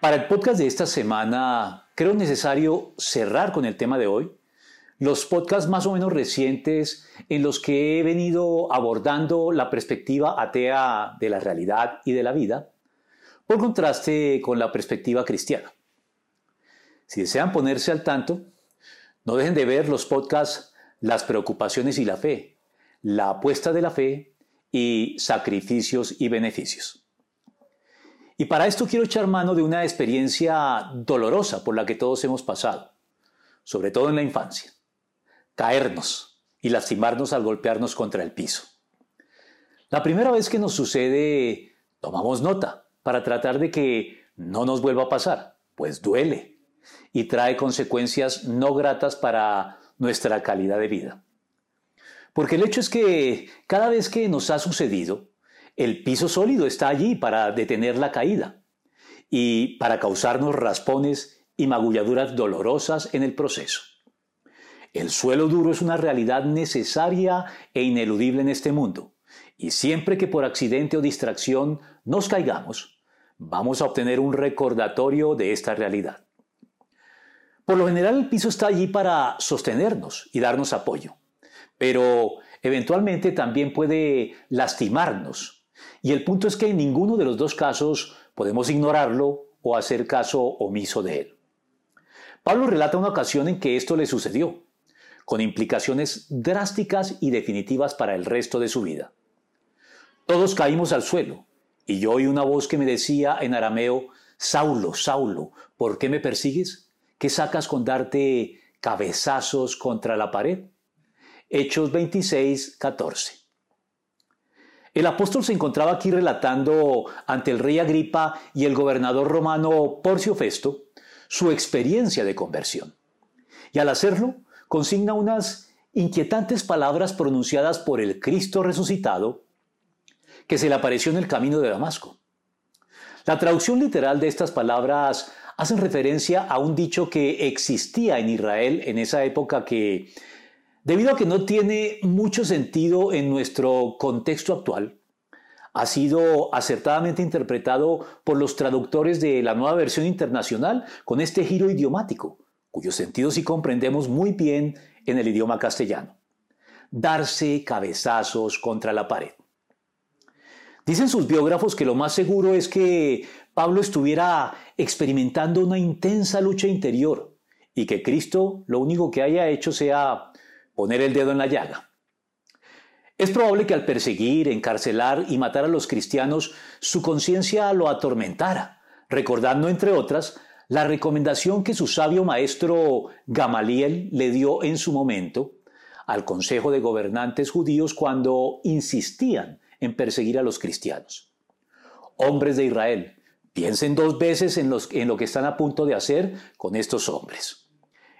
Para el podcast de esta semana, creo necesario cerrar con el tema de hoy, los podcasts más o menos recientes en los que he venido abordando la perspectiva atea de la realidad y de la vida, por contraste con la perspectiva cristiana. Si desean ponerse al tanto, no dejen de ver los podcasts Las preocupaciones y la fe, La apuesta de la fe y Sacrificios y beneficios. Y para esto quiero echar mano de una experiencia dolorosa por la que todos hemos pasado, sobre todo en la infancia. Caernos y lastimarnos al golpearnos contra el piso. La primera vez que nos sucede, tomamos nota para tratar de que no nos vuelva a pasar, pues duele y trae consecuencias no gratas para nuestra calidad de vida. Porque el hecho es que cada vez que nos ha sucedido, el piso sólido está allí para detener la caída y para causarnos raspones y magulladuras dolorosas en el proceso. El suelo duro es una realidad necesaria e ineludible en este mundo, y siempre que por accidente o distracción nos caigamos, vamos a obtener un recordatorio de esta realidad. Por lo general el piso está allí para sostenernos y darnos apoyo, pero eventualmente también puede lastimarnos y el punto es que en ninguno de los dos casos podemos ignorarlo o hacer caso omiso de él. Pablo relata una ocasión en que esto le sucedió, con implicaciones drásticas y definitivas para el resto de su vida. Todos caímos al suelo, y yo oí una voz que me decía en arameo, Saulo, Saulo, ¿por qué me persigues? ¿Qué sacas con darte cabezazos contra la pared? Hechos 26, 14. El apóstol se encontraba aquí relatando ante el rey Agripa y el gobernador romano Porcio Festo su experiencia de conversión. Y al hacerlo, consigna unas inquietantes palabras pronunciadas por el Cristo resucitado que se le apareció en el camino de Damasco. La traducción literal de estas palabras hacen referencia a un dicho que existía en Israel en esa época que Debido a que no tiene mucho sentido en nuestro contexto actual, ha sido acertadamente interpretado por los traductores de la nueva versión internacional con este giro idiomático, cuyo sentido sí comprendemos muy bien en el idioma castellano. Darse cabezazos contra la pared. Dicen sus biógrafos que lo más seguro es que Pablo estuviera experimentando una intensa lucha interior y que Cristo lo único que haya hecho sea poner el dedo en la llaga. Es probable que al perseguir, encarcelar y matar a los cristianos, su conciencia lo atormentara, recordando, entre otras, la recomendación que su sabio maestro Gamaliel le dio en su momento al Consejo de Gobernantes judíos cuando insistían en perseguir a los cristianos. Hombres de Israel, piensen dos veces en, en lo que están a punto de hacer con estos hombres.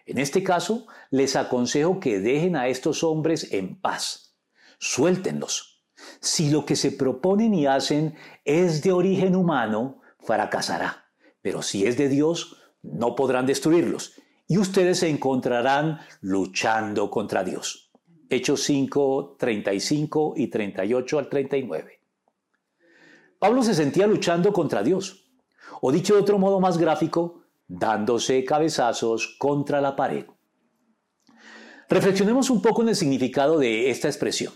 En este caso, les aconsejo que dejen a estos hombres en paz. Suéltenlos. Si lo que se proponen y hacen es de origen humano, fracasará. Pero si es de Dios, no podrán destruirlos. Y ustedes se encontrarán luchando contra Dios. Hechos 5, 35 y 38 al 39. Pablo se sentía luchando contra Dios. O dicho de otro modo más gráfico, dándose cabezazos contra la pared. Reflexionemos un poco en el significado de esta expresión.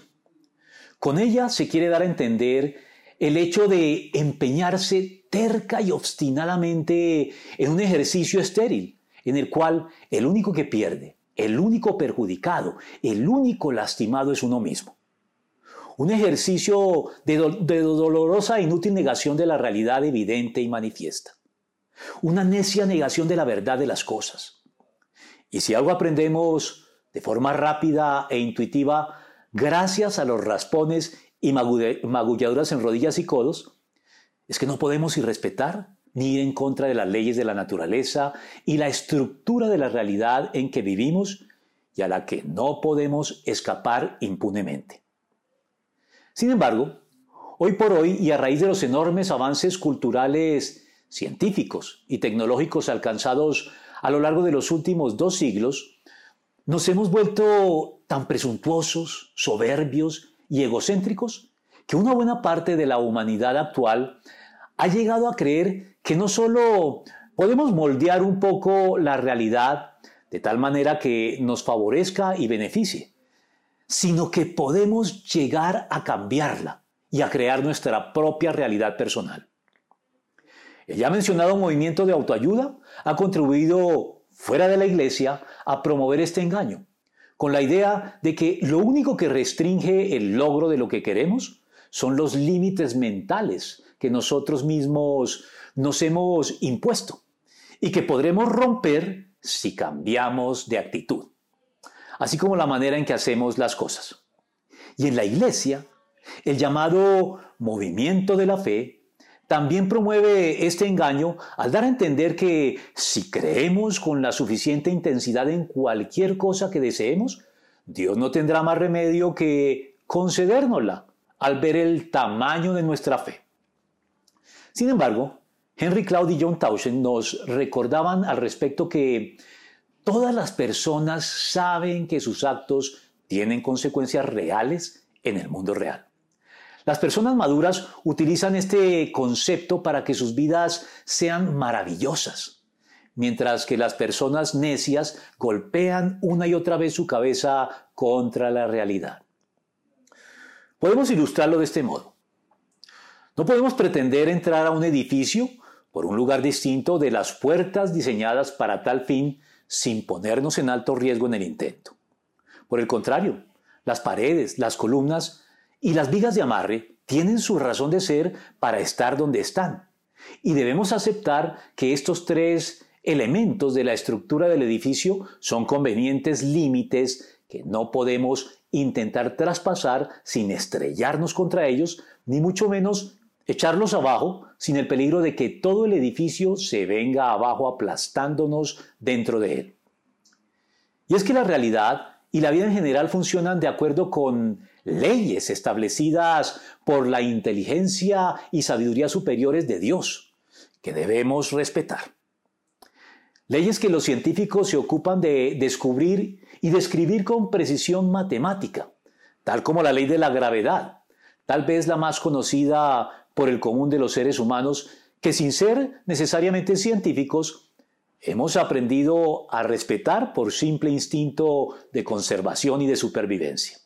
Con ella se quiere dar a entender el hecho de empeñarse terca y obstinadamente en un ejercicio estéril, en el cual el único que pierde, el único perjudicado, el único lastimado es uno mismo. Un ejercicio de, dolorosa e inútil negación de la realidad evidente y manifiesta una necia negación de la verdad de las cosas. Y si algo aprendemos de forma rápida e intuitiva, gracias a los raspones y magulladuras en rodillas y codos, es que no podemos irrespetar, ni ir en contra de las leyes de la naturaleza y la estructura de la realidad en que vivimos y a la que no podemos escapar impunemente. Sin embargo, hoy por hoy y a raíz de los enormes avances culturales, científicos y tecnológicos alcanzados a lo largo de los últimos dos siglos, nos hemos vuelto tan presuntuosos, soberbios y egocéntricos que una buena parte de la humanidad actual ha llegado a creer que no solo podemos moldear un poco la realidad de tal manera que nos favorezca y beneficie, sino que podemos llegar a cambiarla y a crear nuestra propia realidad personal. El ya mencionado movimiento de autoayuda ha contribuido fuera de la iglesia a promover este engaño, con la idea de que lo único que restringe el logro de lo que queremos son los límites mentales que nosotros mismos nos hemos impuesto y que podremos romper si cambiamos de actitud, así como la manera en que hacemos las cosas. Y en la iglesia, el llamado movimiento de la fe también promueve este engaño al dar a entender que si creemos con la suficiente intensidad en cualquier cosa que deseemos, Dios no tendrá más remedio que concedérnosla al ver el tamaño de nuestra fe. Sin embargo, Henry Cloud y John Towson nos recordaban al respecto que todas las personas saben que sus actos tienen consecuencias reales en el mundo real. Las personas maduras utilizan este concepto para que sus vidas sean maravillosas, mientras que las personas necias golpean una y otra vez su cabeza contra la realidad. Podemos ilustrarlo de este modo. No podemos pretender entrar a un edificio por un lugar distinto de las puertas diseñadas para tal fin sin ponernos en alto riesgo en el intento. Por el contrario, las paredes, las columnas y las vigas de amarre tienen su razón de ser para estar donde están. Y debemos aceptar que estos tres elementos de la estructura del edificio son convenientes límites que no podemos intentar traspasar sin estrellarnos contra ellos, ni mucho menos echarlos abajo sin el peligro de que todo el edificio se venga abajo aplastándonos dentro de él. Y es que la realidad y la vida en general funcionan de acuerdo con leyes establecidas por la inteligencia y sabiduría superiores de Dios, que debemos respetar. Leyes que los científicos se ocupan de descubrir y describir con precisión matemática, tal como la ley de la gravedad, tal vez la más conocida por el común de los seres humanos que sin ser necesariamente científicos, hemos aprendido a respetar por simple instinto de conservación y de supervivencia.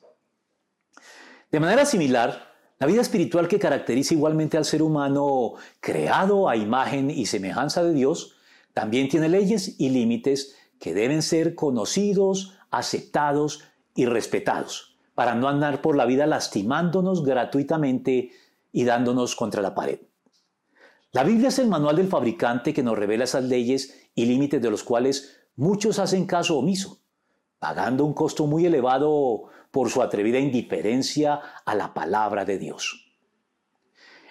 De manera similar, la vida espiritual que caracteriza igualmente al ser humano creado a imagen y semejanza de Dios, también tiene leyes y límites que deben ser conocidos, aceptados y respetados, para no andar por la vida lastimándonos gratuitamente y dándonos contra la pared. La Biblia es el manual del fabricante que nos revela esas leyes y límites de los cuales muchos hacen caso omiso, pagando un costo muy elevado por su atrevida indiferencia a la palabra de Dios.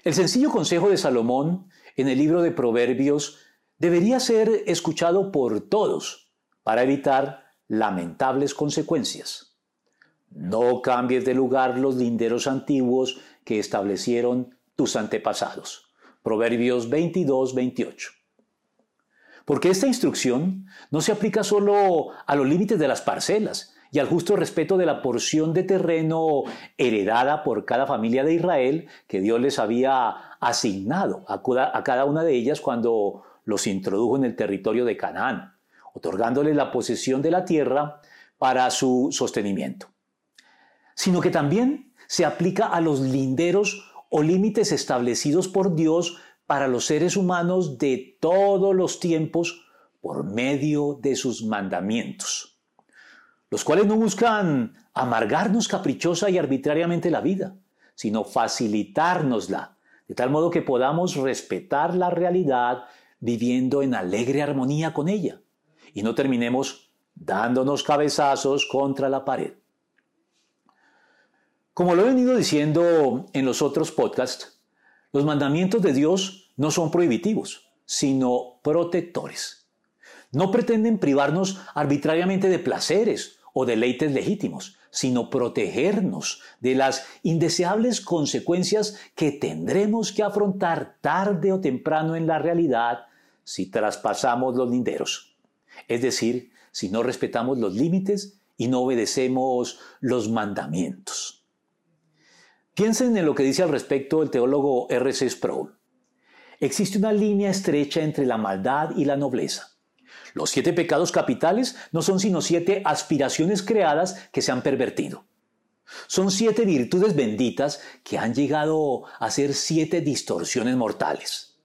El sencillo consejo de Salomón en el libro de Proverbios debería ser escuchado por todos para evitar lamentables consecuencias. No cambies de lugar los linderos antiguos que establecieron tus antepasados. Proverbios 22, 28. Porque esta instrucción no se aplica solo a los límites de las parcelas y al justo respeto de la porción de terreno heredada por cada familia de Israel que Dios les había asignado a cada una de ellas cuando los introdujo en el territorio de Canaán, otorgándoles la posesión de la tierra para su sostenimiento, sino que también se aplica a los linderos o límites establecidos por Dios para los seres humanos de todos los tiempos por medio de sus mandamientos, los cuales no buscan amargarnos caprichosa y arbitrariamente la vida, sino facilitárnosla, de tal modo que podamos respetar la realidad viviendo en alegre armonía con ella y no terminemos dándonos cabezazos contra la pared. Como lo he venido diciendo en los otros podcasts, los mandamientos de Dios no son prohibitivos, sino protectores. No pretenden privarnos arbitrariamente de placeres o deleites legítimos, sino protegernos de las indeseables consecuencias que tendremos que afrontar tarde o temprano en la realidad si traspasamos los linderos. Es decir, si no respetamos los límites y no obedecemos los mandamientos. Piensen en lo que dice al respecto el teólogo R.C. Sproul. Existe una línea estrecha entre la maldad y la nobleza. Los siete pecados capitales no son sino siete aspiraciones creadas que se han pervertido. Son siete virtudes benditas que han llegado a ser siete distorsiones mortales.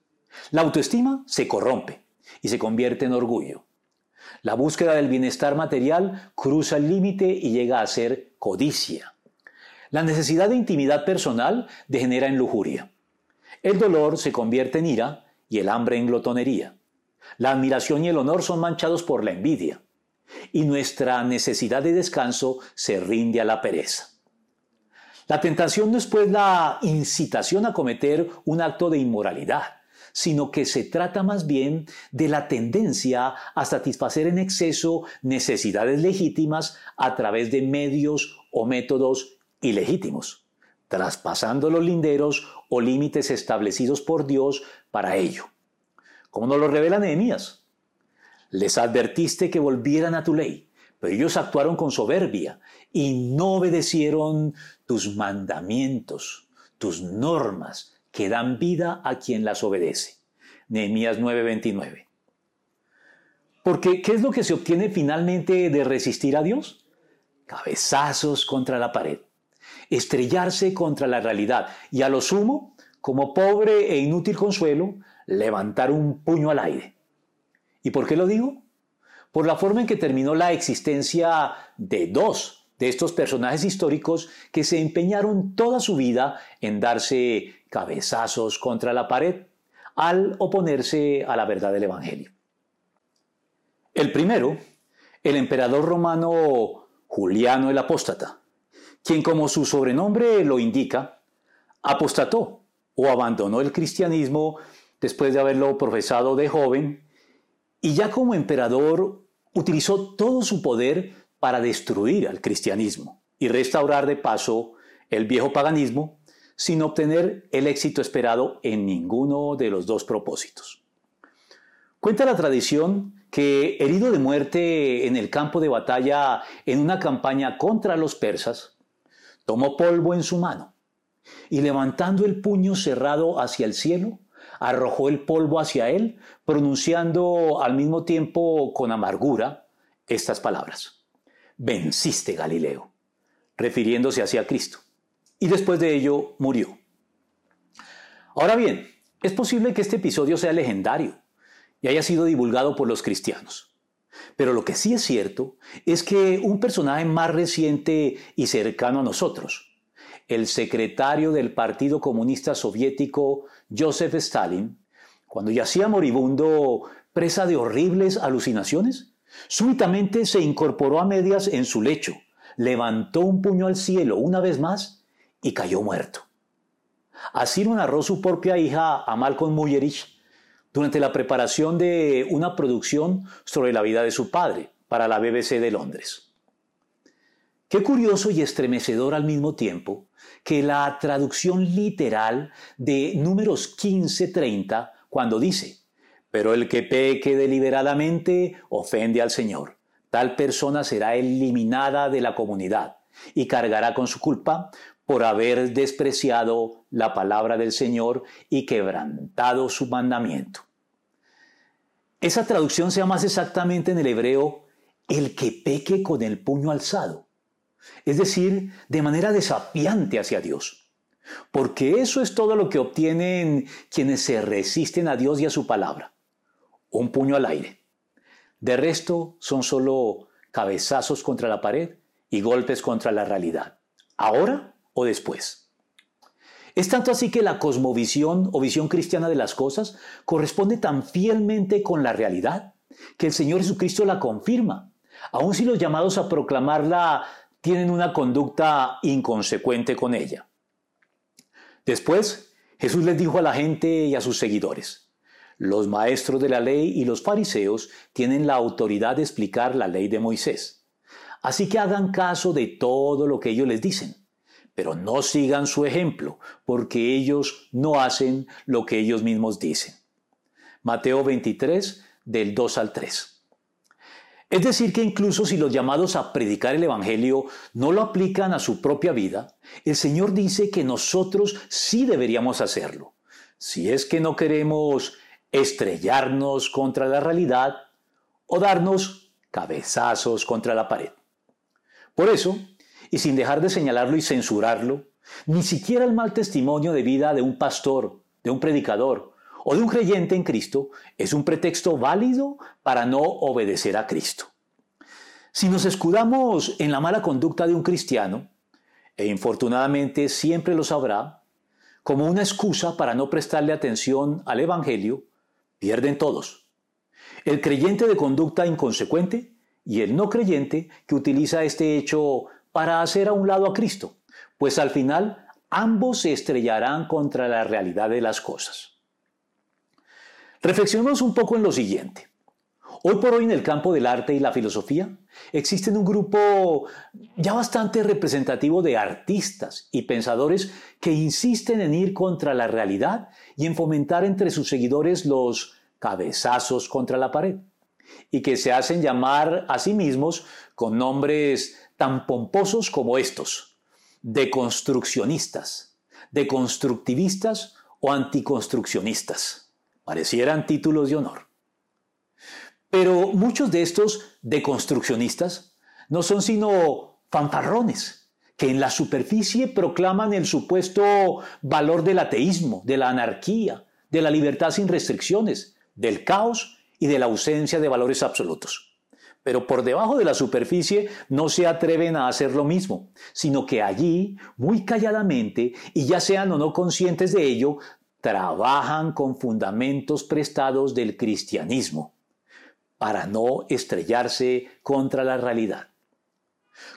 La autoestima se corrompe y se convierte en orgullo. La búsqueda del bienestar material cruza el límite y llega a ser codicia. La necesidad de intimidad personal degenera en lujuria. El dolor se convierte en ira y el hambre en glotonería. La admiración y el honor son manchados por la envidia. Y nuestra necesidad de descanso se rinde a la pereza. La tentación no es pues la incitación a cometer un acto de inmoralidad, sino que se trata más bien de la tendencia a satisfacer en exceso necesidades legítimas a través de medios o métodos ilegítimos, traspasando los linderos o límites establecidos por Dios para ello. Como nos lo revela Nehemías. Les advertiste que volvieran a tu ley, pero ellos actuaron con soberbia y no obedecieron tus mandamientos, tus normas, que dan vida a quien las obedece. Nehemías 9:29. Porque, ¿qué es lo que se obtiene finalmente de resistir a Dios? Cabezazos contra la pared estrellarse contra la realidad y a lo sumo, como pobre e inútil consuelo, levantar un puño al aire. ¿Y por qué lo digo? Por la forma en que terminó la existencia de dos de estos personajes históricos que se empeñaron toda su vida en darse cabezazos contra la pared al oponerse a la verdad del Evangelio. El primero, el emperador romano Juliano el Apóstata, quien como su sobrenombre lo indica, apostató o abandonó el cristianismo después de haberlo profesado de joven y ya como emperador utilizó todo su poder para destruir al cristianismo y restaurar de paso el viejo paganismo sin obtener el éxito esperado en ninguno de los dos propósitos. Cuenta la tradición que, herido de muerte en el campo de batalla en una campaña contra los persas, tomó polvo en su mano y levantando el puño cerrado hacia el cielo, arrojó el polvo hacia él, pronunciando al mismo tiempo con amargura estas palabras. Venciste, Galileo, refiriéndose hacia Cristo. Y después de ello murió. Ahora bien, es posible que este episodio sea legendario y haya sido divulgado por los cristianos. Pero lo que sí es cierto es que un personaje más reciente y cercano a nosotros, el secretario del Partido Comunista Soviético, Joseph Stalin, cuando yacía moribundo, presa de horribles alucinaciones, súbitamente se incorporó a medias en su lecho, levantó un puño al cielo una vez más y cayó muerto. Así lo narró su propia hija a Malcolm Muyerich durante la preparación de una producción sobre la vida de su padre para la BBC de Londres. Qué curioso y estremecedor al mismo tiempo que la traducción literal de números 15-30 cuando dice, pero el que peque deliberadamente ofende al Señor. Tal persona será eliminada de la comunidad y cargará con su culpa por haber despreciado la palabra del Señor y quebrantado su mandamiento. Esa traducción sea más exactamente en el hebreo, el que peque con el puño alzado, es decir, de manera desafiante hacia Dios. Porque eso es todo lo que obtienen quienes se resisten a Dios y a su palabra. Un puño al aire. De resto son solo cabezazos contra la pared y golpes contra la realidad. Ahora o después. Es tanto así que la cosmovisión o visión cristiana de las cosas corresponde tan fielmente con la realidad que el Señor Jesucristo la confirma, aun si los llamados a proclamarla tienen una conducta inconsecuente con ella. Después, Jesús les dijo a la gente y a sus seguidores, Los maestros de la ley y los fariseos tienen la autoridad de explicar la ley de Moisés. Así que hagan caso de todo lo que ellos les dicen, pero no sigan su ejemplo, porque ellos no hacen lo que ellos mismos dicen. Mateo 23, del 2 al 3. Es decir, que incluso si los llamados a predicar el Evangelio no lo aplican a su propia vida, el Señor dice que nosotros sí deberíamos hacerlo. Si es que no queremos estrellarnos contra la realidad o darnos cabezazos contra la pared. Por eso, y sin dejar de señalarlo y censurarlo, ni siquiera el mal testimonio de vida de un pastor, de un predicador o de un creyente en Cristo es un pretexto válido para no obedecer a Cristo. Si nos escudamos en la mala conducta de un cristiano, e infortunadamente siempre lo sabrá, como una excusa para no prestarle atención al Evangelio, pierden todos. El creyente de conducta inconsecuente y el no creyente que utiliza este hecho para hacer a un lado a Cristo, pues al final ambos se estrellarán contra la realidad de las cosas. Reflexionemos un poco en lo siguiente. Hoy por hoy en el campo del arte y la filosofía existen un grupo ya bastante representativo de artistas y pensadores que insisten en ir contra la realidad y en fomentar entre sus seguidores los cabezazos contra la pared y que se hacen llamar a sí mismos con nombres tan pomposos como estos, deconstruccionistas, deconstructivistas o anticonstruccionistas. Parecieran títulos de honor. Pero muchos de estos deconstruccionistas no son sino fanfarrones que en la superficie proclaman el supuesto valor del ateísmo, de la anarquía, de la libertad sin restricciones, del caos y de la ausencia de valores absolutos. Pero por debajo de la superficie no se atreven a hacer lo mismo, sino que allí, muy calladamente, y ya sean o no conscientes de ello, trabajan con fundamentos prestados del cristianismo para no estrellarse contra la realidad.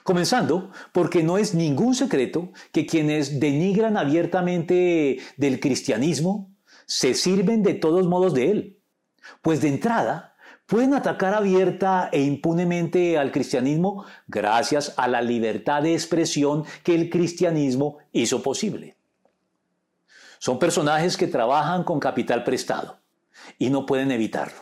Comenzando porque no es ningún secreto que quienes denigran abiertamente del cristianismo se sirven de todos modos de él, pues de entrada pueden atacar abierta e impunemente al cristianismo gracias a la libertad de expresión que el cristianismo hizo posible. Son personajes que trabajan con capital prestado y no pueden evitarlo.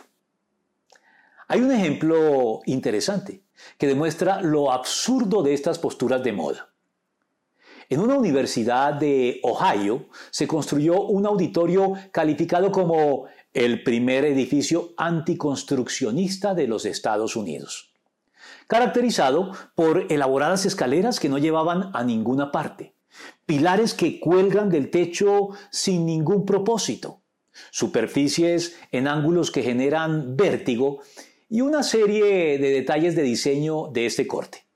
Hay un ejemplo interesante que demuestra lo absurdo de estas posturas de moda. En una universidad de Ohio se construyó un auditorio calificado como el primer edificio anticonstruccionista de los Estados Unidos, caracterizado por elaboradas escaleras que no llevaban a ninguna parte, pilares que cuelgan del techo sin ningún propósito, superficies en ángulos que generan vértigo y una serie de detalles de diseño de este corte.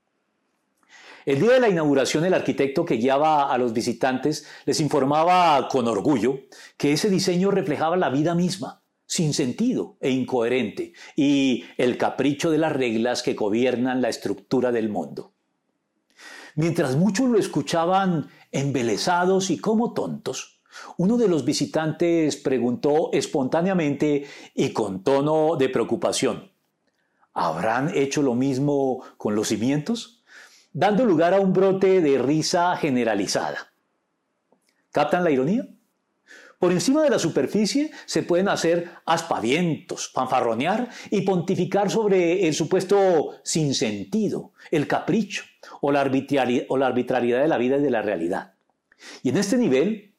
El día de la inauguración el arquitecto que guiaba a los visitantes les informaba con orgullo que ese diseño reflejaba la vida misma, sin sentido e incoherente, y el capricho de las reglas que gobiernan la estructura del mundo. Mientras muchos lo escuchaban embelesados y como tontos, uno de los visitantes preguntó espontáneamente y con tono de preocupación, ¿habrán hecho lo mismo con los cimientos? dando lugar a un brote de risa generalizada. ¿Captan la ironía? Por encima de la superficie se pueden hacer aspavientos, fanfarronear y pontificar sobre el supuesto sinsentido, el capricho o la, arbitrariedad de la vida y de la realidad. Y en este nivel,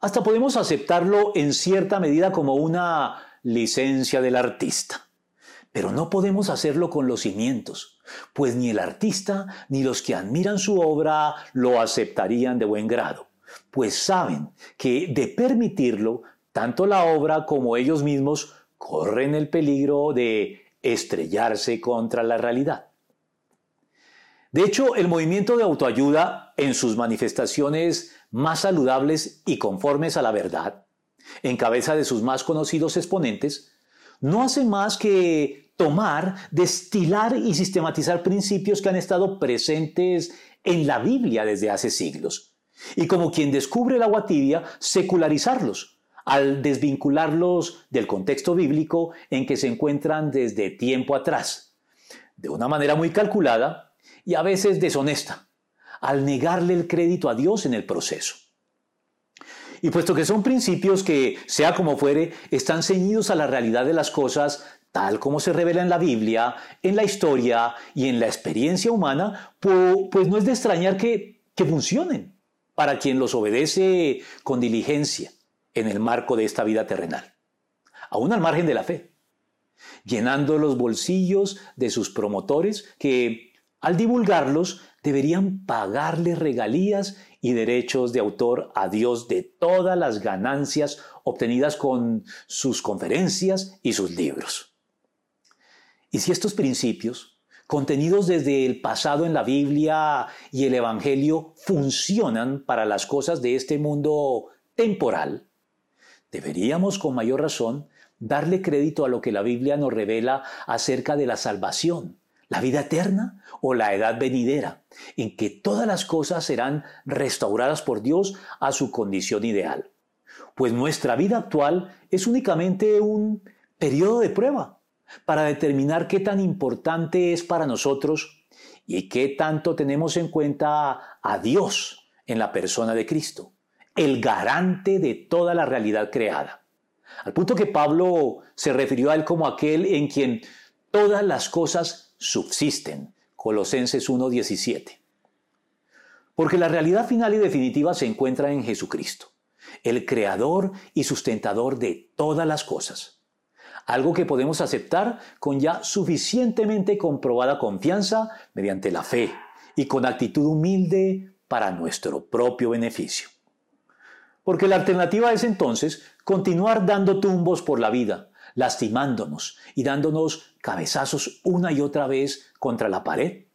hasta podemos aceptarlo en cierta medida como una licencia del artista. Pero no podemos hacerlo con los cimientos, pues ni el artista ni los que admiran su obra lo aceptarían de buen grado pues saben que de permitirlo, tanto la obra como ellos mismos corren el peligro de estrellarse contra la realidad. De hecho, el movimiento de autoayuda en sus manifestaciones más saludables y conformes a la verdad, en cabeza de sus más conocidos exponentes, no hace más que tomar, destilar y sistematizar principios que han estado presentes en la Biblia desde hace siglos y como quien descubre el agua tibia, secularizarlos, al desvincularlos del contexto bíblico en que se encuentran desde tiempo atrás, de una manera muy calculada y a veces deshonesta, al negarle el crédito a Dios en el proceso. Y puesto que son principios que, sea como fuere, están ceñidos a la realidad de las cosas tal como se revela en la Biblia, en la historia y en la experiencia humana, pues no es de extrañar que, que funcionen para quien los obedece con diligencia en el marco de esta vida terrenal, aún al margen de la fe, llenando los bolsillos de sus promotores que, al divulgarlos, deberían pagarle regalías y derechos de autor a Dios de todas las ganancias obtenidas con sus conferencias y sus libros. Y si estos principios, contenidos desde el pasado en la Biblia y el Evangelio, funcionan para las cosas de este mundo temporal, deberíamos con mayor razón darle crédito a lo que la Biblia nos revela acerca de la salvación, la vida eterna o la edad venidera, en que todas las cosas serán restauradas por Dios a su condición ideal. Pues nuestra vida actual es únicamente un periodo de prueba para determinar qué tan importante es para nosotros y qué tanto tenemos en cuenta a Dios en la persona de Cristo, el garante de toda la realidad creada. Al punto que Pablo se refirió a él como aquel en quien todas las cosas subsisten. Colosenses 1:17. Porque la realidad final y definitiva se encuentra en Jesucristo, el creador y sustentador de todas las cosas. Algo que podemos aceptar con ya suficientemente comprobada confianza mediante la fe y con actitud humilde para nuestro propio beneficio. Porque la alternativa es entonces continuar dando tumbos por la vida, lastimándonos y dándonos cabezazos una y otra vez contra la pared,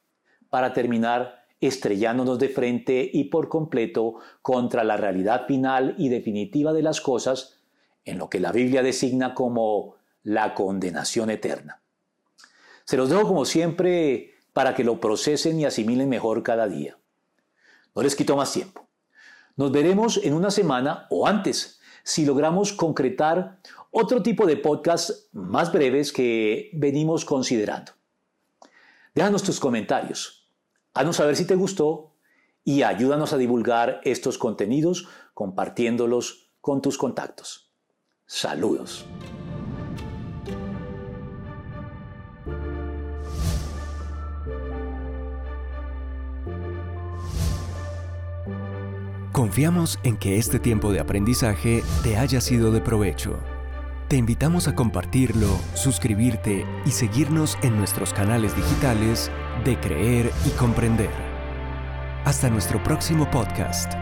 para terminar estrellándonos de frente y por completo contra la realidad final y definitiva de las cosas, en lo que la Biblia designa como la condenación eterna. Se los dejo como siempre para que lo procesen y asimilen mejor cada día. No les quito más tiempo. Nos veremos en una semana o antes si logramos concretar otro tipo de podcast más breves que venimos considerando. Déjanos tus comentarios, haznos saber si te gustó y ayúdanos a divulgar estos contenidos compartiéndolos con tus contactos. Saludos. Confiamos en que este tiempo de aprendizaje te haya sido de provecho. Te invitamos a compartirlo, suscribirte y seguirnos en nuestros canales digitales de Creer y Comprender. Hasta nuestro próximo podcast.